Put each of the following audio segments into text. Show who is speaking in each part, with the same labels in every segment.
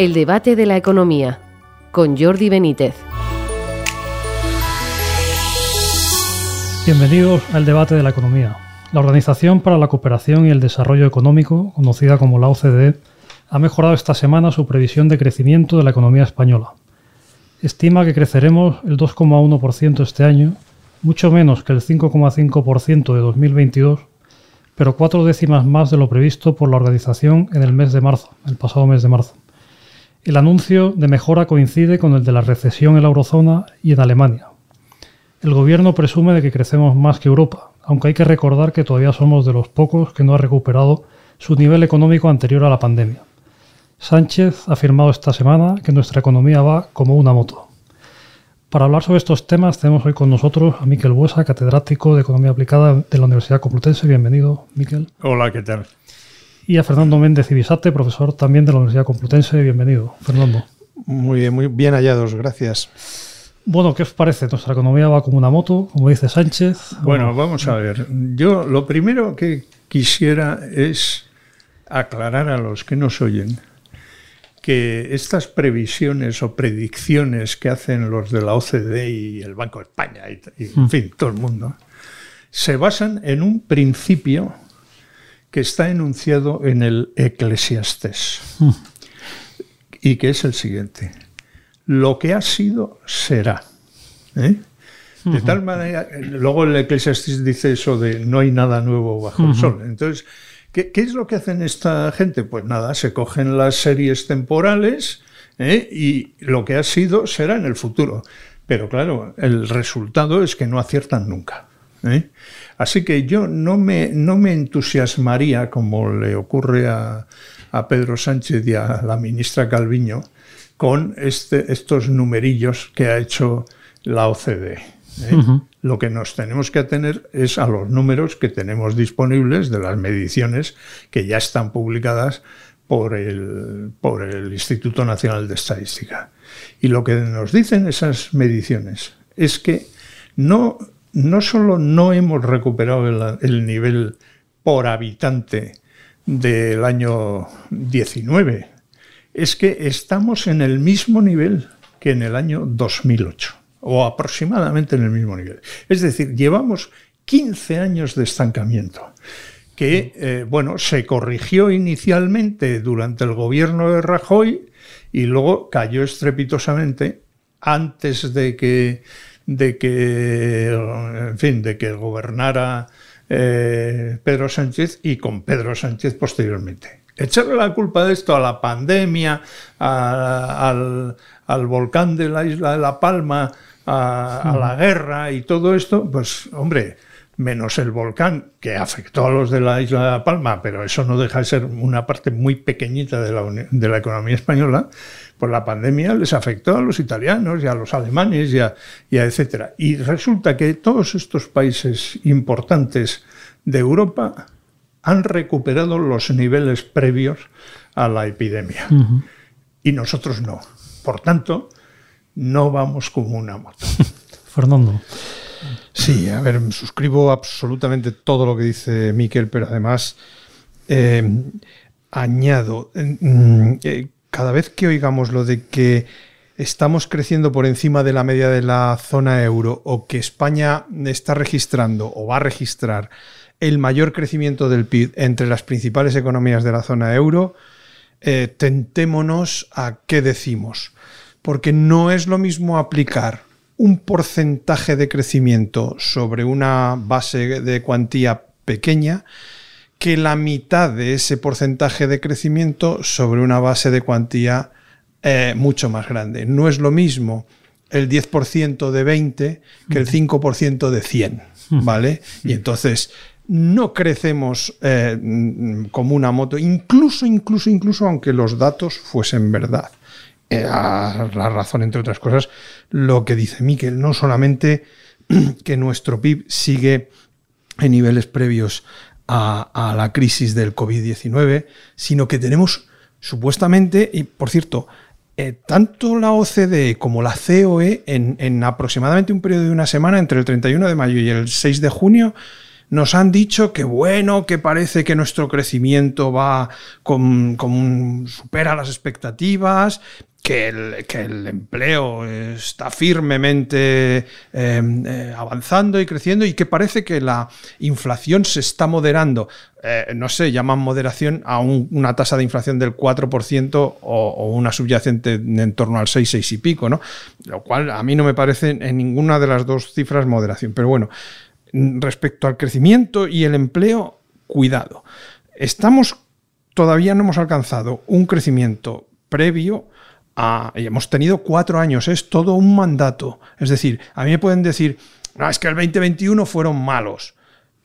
Speaker 1: El debate de la economía con Jordi Benítez.
Speaker 2: Bienvenidos al debate de la economía. La Organización para la Cooperación y el Desarrollo Económico, conocida como la OCDE, ha mejorado esta semana su previsión de crecimiento de la economía española. Estima que creceremos el 2,1% este año, mucho menos que el 5,5% de 2022, pero cuatro décimas más de lo previsto por la organización en el mes de marzo, el pasado mes de marzo. El anuncio de mejora coincide con el de la recesión en la eurozona y en Alemania. El gobierno presume de que crecemos más que Europa, aunque hay que recordar que todavía somos de los pocos que no ha recuperado su nivel económico anterior a la pandemia. Sánchez ha afirmado esta semana que nuestra economía va como una moto. Para hablar sobre estos temas tenemos hoy con nosotros a Miquel Buesa, catedrático de Economía Aplicada de la Universidad Complutense. Bienvenido, Miquel.
Speaker 3: Hola, ¿qué tal?
Speaker 2: Y a Fernando Méndez Ibisate, profesor también de la Universidad Complutense. Bienvenido, Fernando.
Speaker 4: Muy bien, muy bien hallados, gracias.
Speaker 2: Bueno, ¿qué os parece? Nuestra economía va como una moto, como dice Sánchez.
Speaker 3: Bueno, vamos a ver. Yo lo primero que quisiera es aclarar a los que nos oyen que estas previsiones o predicciones que hacen los de la OCDE y el Banco de España y, en mm. fin, todo el mundo, se basan en un principio que está enunciado en el Eclesiastés mm. y que es el siguiente. Lo que ha sido, será. ¿eh? De tal manera, luego el Eclesiastés dice eso de no hay nada nuevo bajo el sol. Entonces, ¿Qué, es lo que hacen esta gente? Pues nada, se cogen las series temporales ¿eh? y lo que ha sido será en el futuro. Pero claro, el resultado es que no aciertan nunca. ¿Eh? Así que yo no me, no me entusiasmaría, como le ocurre a, Pedro Sánchez y a la ministra Calviño, con este, estos numerillos que ha hecho la OCDE. ¿eh? Lo que nos tenemos que atener es a los números que tenemos disponibles de las mediciones que ya están publicadas por el, por el Instituto Nacional de Estadística. Y lo que nos dicen esas mediciones es que no, no solo no hemos recuperado el, el nivel por habitante del año 19, es que estamos en el mismo nivel que en el año 2008 o aproximadamente en el mismo nivel. Es decir, llevamos 15 años de estancamiento que, eh, bueno, se corrigió inicialmente durante el gobierno de Rajoy y luego cayó estrepitosamente antes de que, de que en fin, de que gobernara eh, Pedro Sánchez y con Pedro Sánchez posteriormente. Echarle la culpa de esto a la pandemia, al, al volcán de la isla de La Palma, a, la guerra y todo esto, pues hombre, menos el volcán que afectó a los de la isla de Palma, pero eso no deja de ser una parte muy pequeñita de la, de la economía española, pues la pandemia les afectó a los italianos y a los alemanes y a, y etcétera. Y resulta que todos estos países importantes de Europa han recuperado los niveles previos a la epidemia. Y nosotros no. Por tanto, no vamos como una moto.
Speaker 2: Fernando.
Speaker 4: Sí, a ver, suscribo absolutamente todo lo que dice Miquel, pero además eh, añado, mm, eh, cada vez que oigamos lo de que estamos creciendo por encima de la media de la zona euro o que España está registrando o va a registrar el mayor crecimiento del PIB entre las principales economías de la zona euro, eh, tentémonos a qué decimos porque no es lo mismo aplicar un porcentaje de crecimiento sobre una base de cuantía pequeña que la mitad de ese porcentaje de crecimiento sobre una base de cuantía eh, mucho más grande. No es lo mismo el 10% de 20 que el 5% de 100, ¿vale? Y entonces no crecemos eh, como una moto, incluso, incluso, incluso aunque los datos fuesen verdad. Eh, la razón, entre otras cosas, lo que dice Miquel, no solamente que nuestro PIB sigue en niveles previos a, la crisis del COVID-19, sino que tenemos supuestamente, y por cierto, eh, tanto la OCDE como la COE en, aproximadamente un periodo de una semana, entre el 31 de mayo y el 6 de junio, nos han dicho que bueno, que parece que nuestro crecimiento va con supera las expectativas, que el, que el, empleo está firmemente em, eh, avanzando y creciendo y que parece que la inflación se está moderando. Eh, no sé, llaman moderación a una tasa de inflación del 4% o, o, una subyacente en torno al 6, 6 y pico, ¿no? Lo cual a mí no me parece en ninguna de las dos cifras moderación. Pero bueno, respecto al crecimiento y el empleo, cuidado. Estamos, todavía no hemos alcanzado un crecimiento previo hemos tenido cuatro años, es todo un mandato. Es decir, a mí me pueden decir, no, es que el 2021 fueron malos,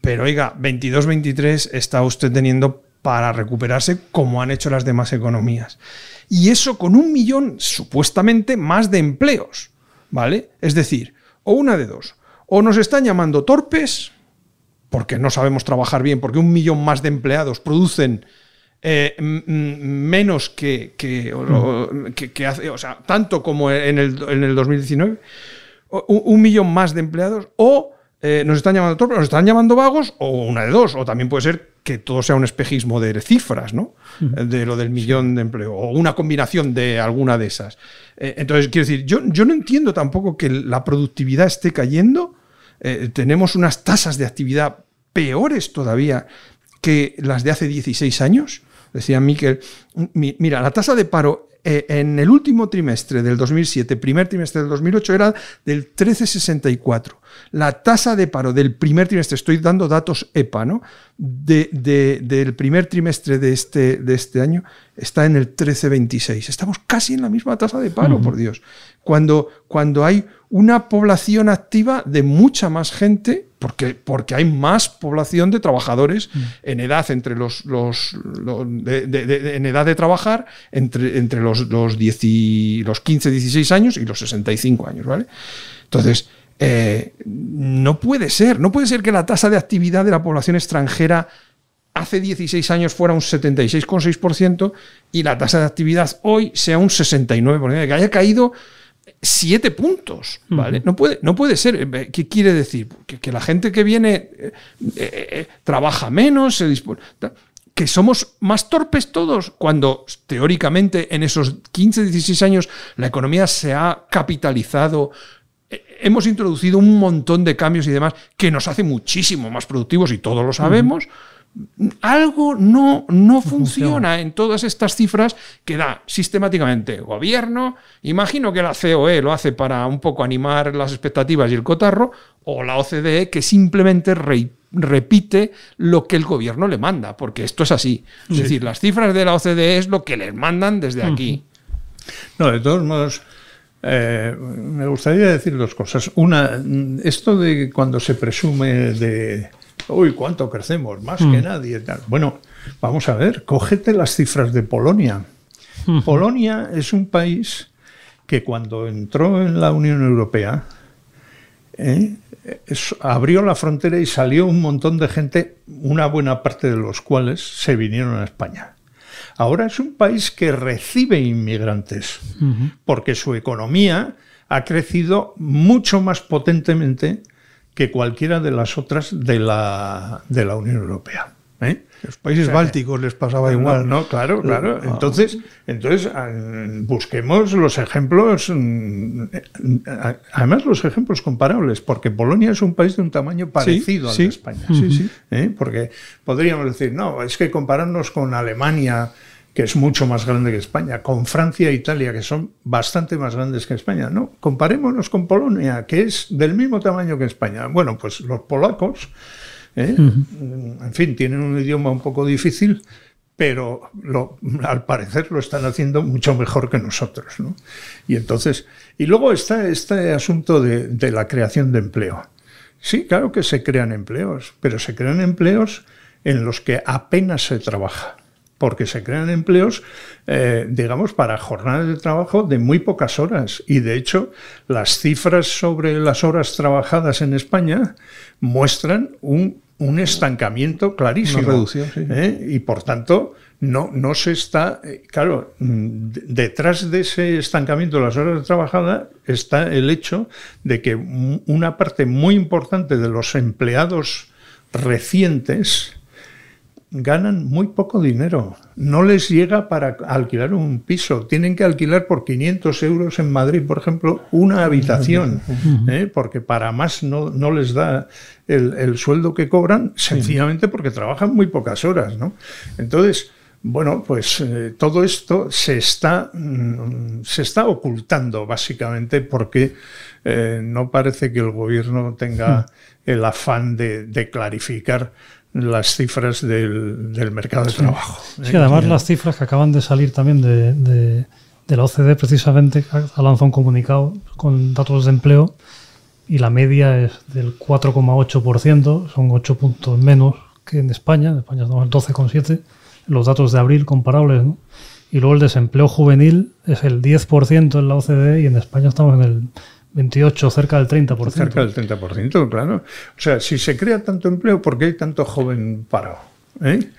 Speaker 4: pero oiga, 22-23 está usted teniendo para recuperarse como han hecho las demás economías. Y eso con un millón supuestamente más de empleos, ¿vale? Es decir, o una de dos, o nos están llamando torpes, porque no sabemos trabajar bien, porque un millón más de empleados producen eh, menos que, que, hace, o sea, tanto como en el, en el 2019, un, millón más de empleados, o eh, nos están llamando nos están llamando vagos, o una de dos, o también puede ser que todo sea un espejismo de cifras, ¿no? De lo del millón de empleo, o una combinación de alguna de esas. Eh, entonces, quiero decir, yo, yo no entiendo tampoco que la productividad esté cayendo. tenemos unas tasas de actividad peores todavía que las de hace 16 años. Decía Miquel, mira, la tasa de paro eh, en el último trimestre del 2007, primer trimestre del 2008, era del 13,64. La tasa de paro del primer trimestre, estoy dando datos EPA, ¿no? del primer trimestre de este, de este año está en el 13,26. Estamos casi en la misma tasa de paro, por Dios. Cuando, cuando hay una población activa de mucha más gente, porque, porque hay más población de trabajadores mm. en edad entre los, los, en edad de trabajar entre, entre los, los, los 15, 16 años y los 65 años, ¿vale? Entonces, eh, no puede ser, no puede ser que la tasa de actividad de la población extranjera hace 16 años fuera un 76,6% y la tasa de actividad hoy sea un 69%, que haya caído siete puntos, ¿vale? no, puede, no puede ser. Eh, ¿Qué quiere decir? Que, la gente que viene eh, eh, trabaja menos, se dispone, que somos más torpes todos, cuando teóricamente en esos 15, 16 años la economía se ha capitalizado, hemos introducido un montón de cambios y demás que nos hace muchísimo más productivos y todos lo sabemos. Algo no, no funciona, en todas estas cifras que da sistemáticamente gobierno. Imagino que la COE lo hace para un poco animar las expectativas y el cotarro, o la OCDE que simplemente repite lo que el gobierno le manda, porque esto es así. Es decir, las cifras de la OCDE es lo que les mandan desde aquí.
Speaker 3: No, de todos modos. Eh, me gustaría decir dos cosas. Una, esto de cuando se presume de, uy, ¿cuánto crecemos? Más que mm. nadie. Bueno, vamos a ver, cógete las cifras de Polonia. Polonia es un país que cuando entró en la Unión Europea, eh, abrió la frontera y salió un montón de gente, una buena parte de los cuales se vinieron a España. Ahora es un país que recibe inmigrantes, porque su economía ha crecido mucho más potentemente que cualquiera de las otras de la, de la Unión Europea. ¿eh?
Speaker 4: Los países bálticos les pasaba igual.
Speaker 3: No, claro, claro. Entonces, entonces ah, busquemos los ejemplos, mm, además los ejemplos comparables, porque Polonia es un país de un tamaño parecido al de España. ¿Eh? Porque podríamos decir, no, es que compararnos con Alemania que es mucho más grande que España, con Francia e Italia, que son bastante más grandes que España. No, comparémonos con Polonia, que es del mismo tamaño que España. Bueno, pues los polacos, ¿eh? en fin, tienen un idioma un poco difícil, pero al parecer lo están haciendo mucho mejor que nosotros. Y entonces, y luego está este asunto de la creación de empleo. Sí, claro que se crean empleos, pero se crean empleos en los que apenas se trabaja porque se crean empleos, eh, digamos, para jornadas de trabajo de muy pocas horas. Y de hecho, las cifras sobre las horas trabajadas en España muestran un, estancamiento clarísimo.
Speaker 4: Una reducción,
Speaker 3: ¿eh? Y por tanto, no, no se está. Eh, claro, mm, detrás de ese estancamiento de las horas de trabajada está el hecho de que una parte muy importante de los empleados recientes ganan muy poco dinero. No les llega para alquilar un piso. Tienen que alquilar por 500 euros en Madrid, por ejemplo, una habitación, ¿eh? porque para más no, no les da el, sueldo que cobran, sencillamente porque trabajan muy pocas horas. ¿no? Entonces, bueno, pues eh, todo esto se está, mm, se está ocultando básicamente porque eh, no parece que el gobierno tenga el afán de, de clarificar las cifras del, del mercado de trabajo.
Speaker 2: Sí, además las cifras que acaban de salir también de, de, la OCDE precisamente ha lanzado un comunicado con datos de empleo y la media es del 4,8%, son 8 puntos menos que en España, en España estamos en 12,7%, los datos de abril comparables, ¿no? Y luego el desempleo juvenil es el 10% en la OCDE y en España estamos en el 28, cerca del 30%.
Speaker 3: Cerca del 30%, claro. O sea, si se crea tanto empleo, ¿por qué hay tanto joven parado? ¿Eh?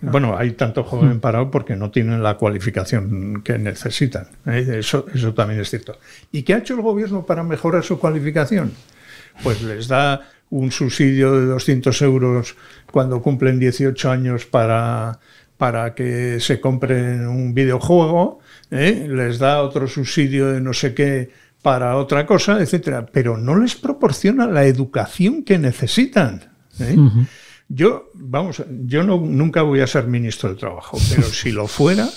Speaker 3: Bueno, hay tanto joven hmm. parado porque no tienen la cualificación que necesitan. ¿eh? Eso, eso también es cierto. ¿Y qué ha hecho el gobierno para mejorar su cualificación? Pues les da un subsidio de 200 euros cuando cumplen 18 años para, para que se compren un videojuego, ¿eh? les da otro subsidio de no sé qué para otra cosa, etcétera, pero no les proporciona la educación que necesitan. ¿eh? Yo, vamos, yo no, nunca voy a ser ministro del Trabajo, pero si lo fuera,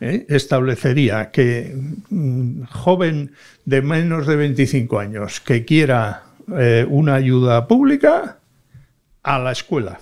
Speaker 3: ¿eh? establecería que un mm, joven de menos de 25 años que quiera eh, una ayuda pública, a la escuela.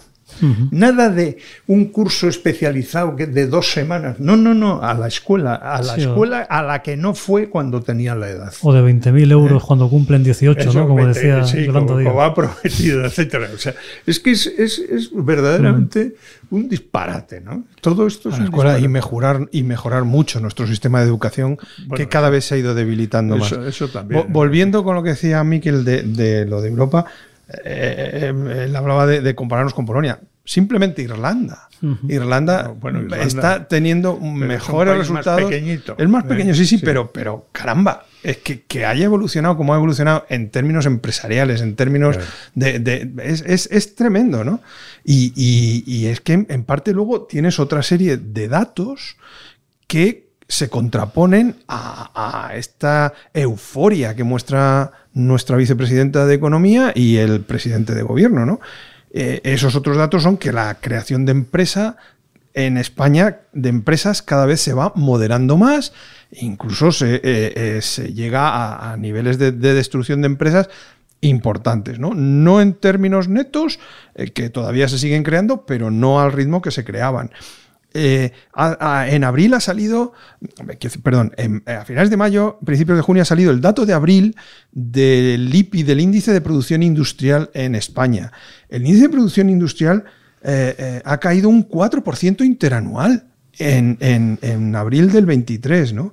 Speaker 3: Nada de un curso especializado de dos semanas. No, no, no, a la escuela, a la escuela a la que no fue cuando tenía la edad.
Speaker 2: O de 20.000 euros eh, cuando cumplen 18, ¿no? Como decía sí, como,
Speaker 3: como, ha prometido, etcétera. O sea, es que es, es, es verdaderamente un disparate, ¿no?
Speaker 4: Todo esto es a la escuela y mejorar y mejorar mucho nuestro sistema de educación que cada vez se ha ido debilitando más.
Speaker 3: Eso también.
Speaker 4: volviendo con lo que decía Miquel de, de lo de Europa, eh, eh, él hablaba de, compararnos con Polonia. Simplemente Irlanda. Irlanda, está teniendo mejores resultados.
Speaker 3: Es
Speaker 4: más pequeño, sí, sí, Pero, pero caramba, es que, que, haya evolucionado como ha evolucionado en términos empresariales, en términos de. es, tremendo, ¿no? Y, es que en parte luego tienes otra serie de datos que se contraponen a, a esta euforia que muestra nuestra vicepresidenta de Economía y el presidente de Gobierno. ¿no? Eh, esos otros datos son que la creación de empresa en España, de empresas, cada vez se va moderando más, incluso se, eh, eh, llega a, niveles de, destrucción de empresas importantes, ¿no? No en términos netos, que todavía se siguen creando, pero no al ritmo que se creaban. Eh, en abril ha salido, perdón, a finales de mayo, principios de junio ha salido el dato de abril del IPI, del índice de producción industrial en España. El índice de producción industrial eh, eh, ha caído un 4% interanual en, abril del 23, ¿no?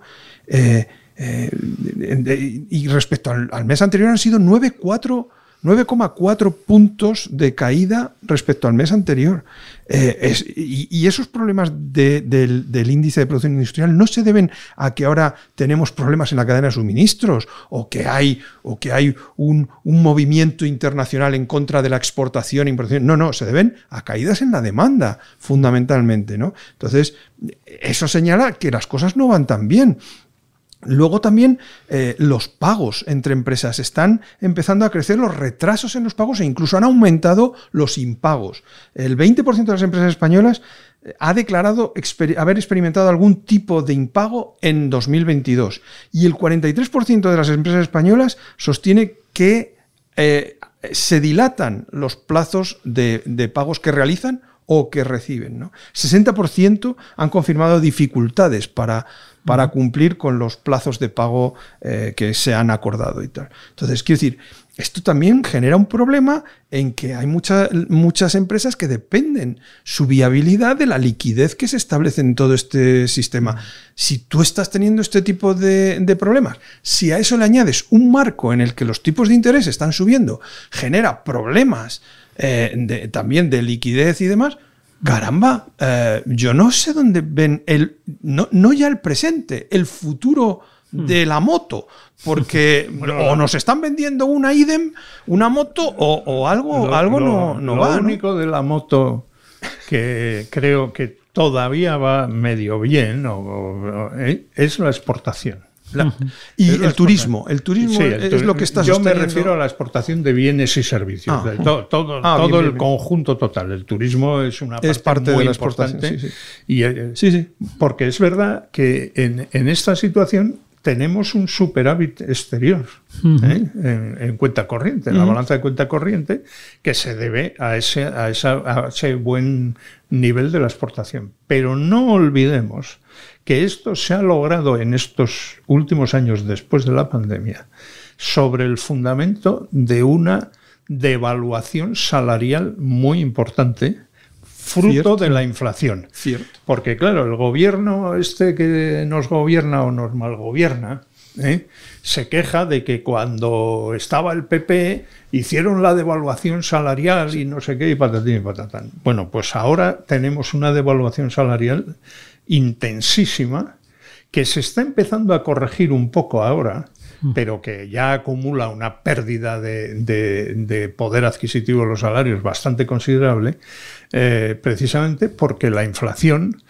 Speaker 4: y respecto al, al, mes anterior han sido 9,4%. 9,4 puntos de caída respecto al mes anterior. Eh, y, esos problemas del, índice de producción industrial no se deben a que ahora tenemos problemas en la cadena de suministros o que hay, o que hay un, movimiento internacional en contra de la exportación e importación. No, no, se deben a caídas en la demanda, fundamentalmente. ¿no? Entonces, eso señala que las cosas no van tan bien. Luego también eh, los pagos entre empresas. Están empezando a crecer los retrasos en los pagos e incluso han aumentado los impagos. El 20% de las empresas españolas eh, ha declarado haber experimentado algún tipo de impago en 2022 y el 43% de las empresas españolas sostiene que eh, se dilatan los plazos de, de pagos que realizan o que reciben. ¿no? 60% han confirmado dificultades para, para cumplir con los plazos de pago eh, que se han acordado y tal. Entonces, quiero decir, esto también genera un problema en que hay muchas empresas que dependen su viabilidad de la liquidez que se establece en todo este sistema. Si tú estás teniendo este tipo de, problemas, si a eso le añades un marco en el que los tipos de interés están subiendo, genera problemas eh, también de liquidez y demás, caramba, eh, yo no sé dónde ven el, no, no, ya el presente, el futuro de la moto, porque o nos están vendiendo una idem, una moto, o, algo, algo no, no
Speaker 3: va. Lo único de la moto que creo que todavía va medio bien eh, es la exportación.
Speaker 4: Y el turismo, el turismo es lo que está
Speaker 3: Yo me refiero a la exportación de bienes y servicios, ah. todo, todo, ah, el conjunto total. El turismo es una parte, muy de la importante. Sí, y, eh, sí, sí. Porque es verdad que en, en esta situación tenemos un superávit exterior ¿eh? en, cuenta corriente, en la balanza de cuenta corriente, que se debe a ese, a, ese buen nivel de la exportación. Pero no olvidemos que esto se ha logrado en estos últimos años después de la pandemia sobre el fundamento de una devaluación salarial muy importante fruto de la inflación.
Speaker 4: Cierto.
Speaker 3: Porque claro, el gobierno este que nos gobierna o nos malgobierna, ¿eh? se queja de que cuando estaba el PP hicieron la devaluación salarial y no sé qué y patatín y patatán. Bueno, pues ahora tenemos una devaluación salarial intensísima que se está empezando a corregir un poco ahora, mm. pero que ya acumula una pérdida de, poder adquisitivo de los salarios bastante considerable, eh, precisamente porque la inflación,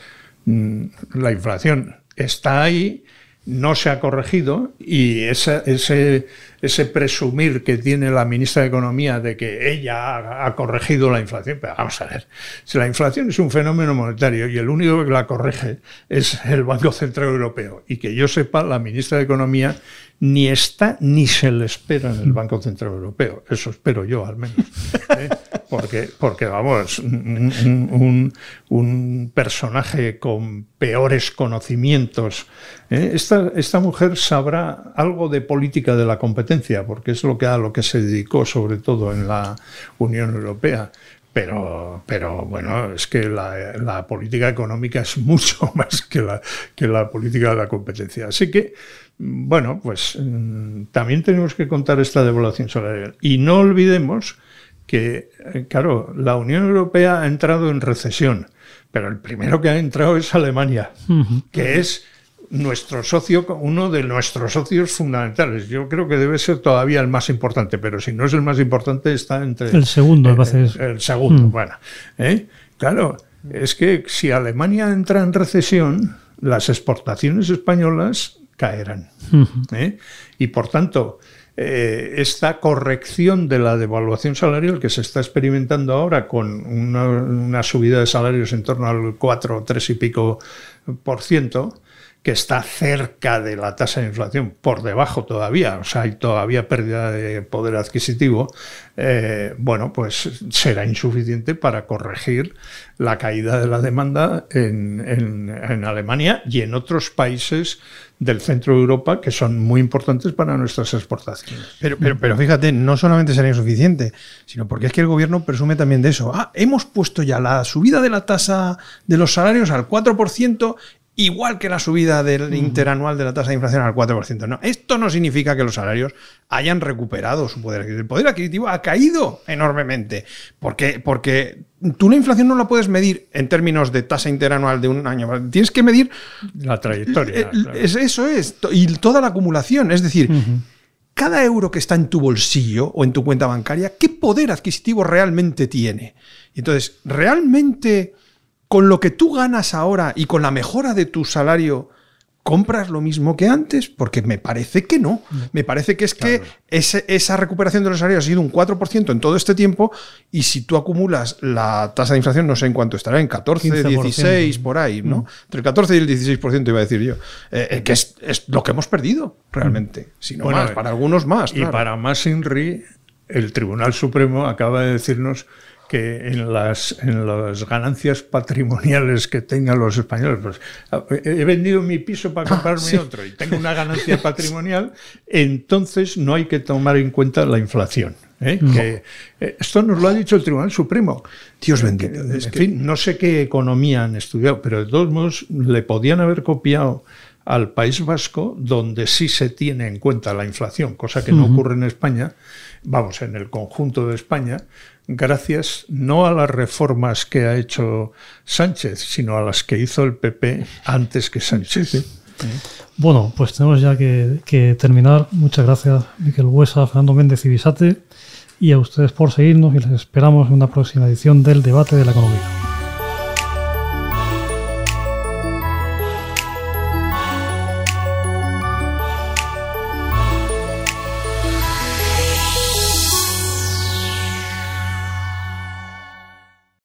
Speaker 3: mm, la inflación está ahí, no se ha corregido y ese, ese, presumir que tiene la ministra de Economía de que ella ha, corregido la inflación, pero vamos a ver, si la inflación es un fenómeno monetario y el único que la corrige es el Banco Central Europeo y que yo sepa, la ministra de Economía ni está ni se le espera en el Banco Central Europeo. Eso espero yo, al menos. ¿eh? Porque, porque, vamos, un, personaje con peores conocimientos. ¿eh? Esta, esta, mujer sabrá algo de política de la competencia, porque es lo que, a lo que se dedicó sobre todo en la Unión Europea. Pero, pero bueno, es que la, la, política económica es mucho más que la, que la política de la competencia. Así que bueno, pues mm, también tenemos que contar esta devaluación salarial. Y no olvidemos que, eh, claro, la Unión Europea ha entrado en recesión, pero el primero que ha entrado es Alemania, que es nuestro socio, uno de nuestros socios fundamentales. Yo creo que debe ser todavía el más importante, pero si no es el más importante, está entre.
Speaker 2: El segundo,
Speaker 3: eh, El segundo, mm. bueno. ¿eh? Claro, es que si Alemania entra en recesión, las exportaciones españolas caerán. ¿eh? Y por tanto, eh, esta corrección de la devaluación salarial que se está experimentando ahora con una, subida de salarios en torno al 4, 3 y pico por ciento, que está cerca de la tasa de inflación, por debajo todavía, o sea, hay todavía pérdida de poder adquisitivo, eh, bueno, pues será insuficiente para corregir la caída de la demanda en, Alemania y en otros países del centro de Europa que son muy importantes para nuestras exportaciones.
Speaker 4: Pero, pero, pero fíjate, no solamente será insuficiente, sino porque es que el gobierno presume también de eso. Ah, hemos puesto ya la subida de la tasa de los salarios al 4% igual que la subida del interanual de la tasa de inflación al 4%. No, esto no significa que los salarios hayan recuperado su poder adquisitivo. El poder adquisitivo ha caído enormemente, porque, porque tú la inflación no la puedes medir en términos de tasa interanual de un año. Tienes que medir
Speaker 3: la trayectoria.
Speaker 4: Eso es, y toda la acumulación. Es decir, cada euro que está en tu bolsillo o en tu cuenta bancaria, ¿qué poder adquisitivo realmente tiene? Entonces, ¿realmente con lo que tú ganas ahora y con la mejora de tu salario, ¿compras lo mismo que antes? Porque me parece que no. Me parece que es que esa recuperación de los salarios ha sido un 4% en todo este tiempo y si tú acumulas la tasa de inflación, no sé en cuánto estará, en 14, 16, por ahí, ¿no? Mm. Entre el 14 y el 16% iba a decir yo. Eh, eh, que es, lo que hemos perdido realmente. Mm. Si no más, para algunos más.
Speaker 3: Y para más Inri, el Tribunal Supremo acaba de decirnos que en las, en las ganancias patrimoniales que tengan los españoles, pues he vendido mi piso para ah, comprarme otro y tengo una ganancia patrimonial, entonces no hay que tomar en cuenta la inflación. ¿eh? Que, eh, esto nos lo ha dicho el Tribunal Supremo.
Speaker 4: Dios bendito.
Speaker 3: En fin, no sé qué economía han estudiado, pero de todos modos le podían haber copiado al País Vasco, donde sí se tiene en cuenta la inflación, cosa que no ocurre en España, vamos, en el conjunto de España, gracias no a las reformas que ha hecho Sánchez, sino a las que hizo el PP antes que Sánchez.
Speaker 2: Bueno, pues tenemos ya que, que terminar. Muchas gracias, Miquel Huesa, Fernando Méndez y Bisate, y a ustedes por seguirnos y les esperamos en una próxima edición del Debate de la Economía.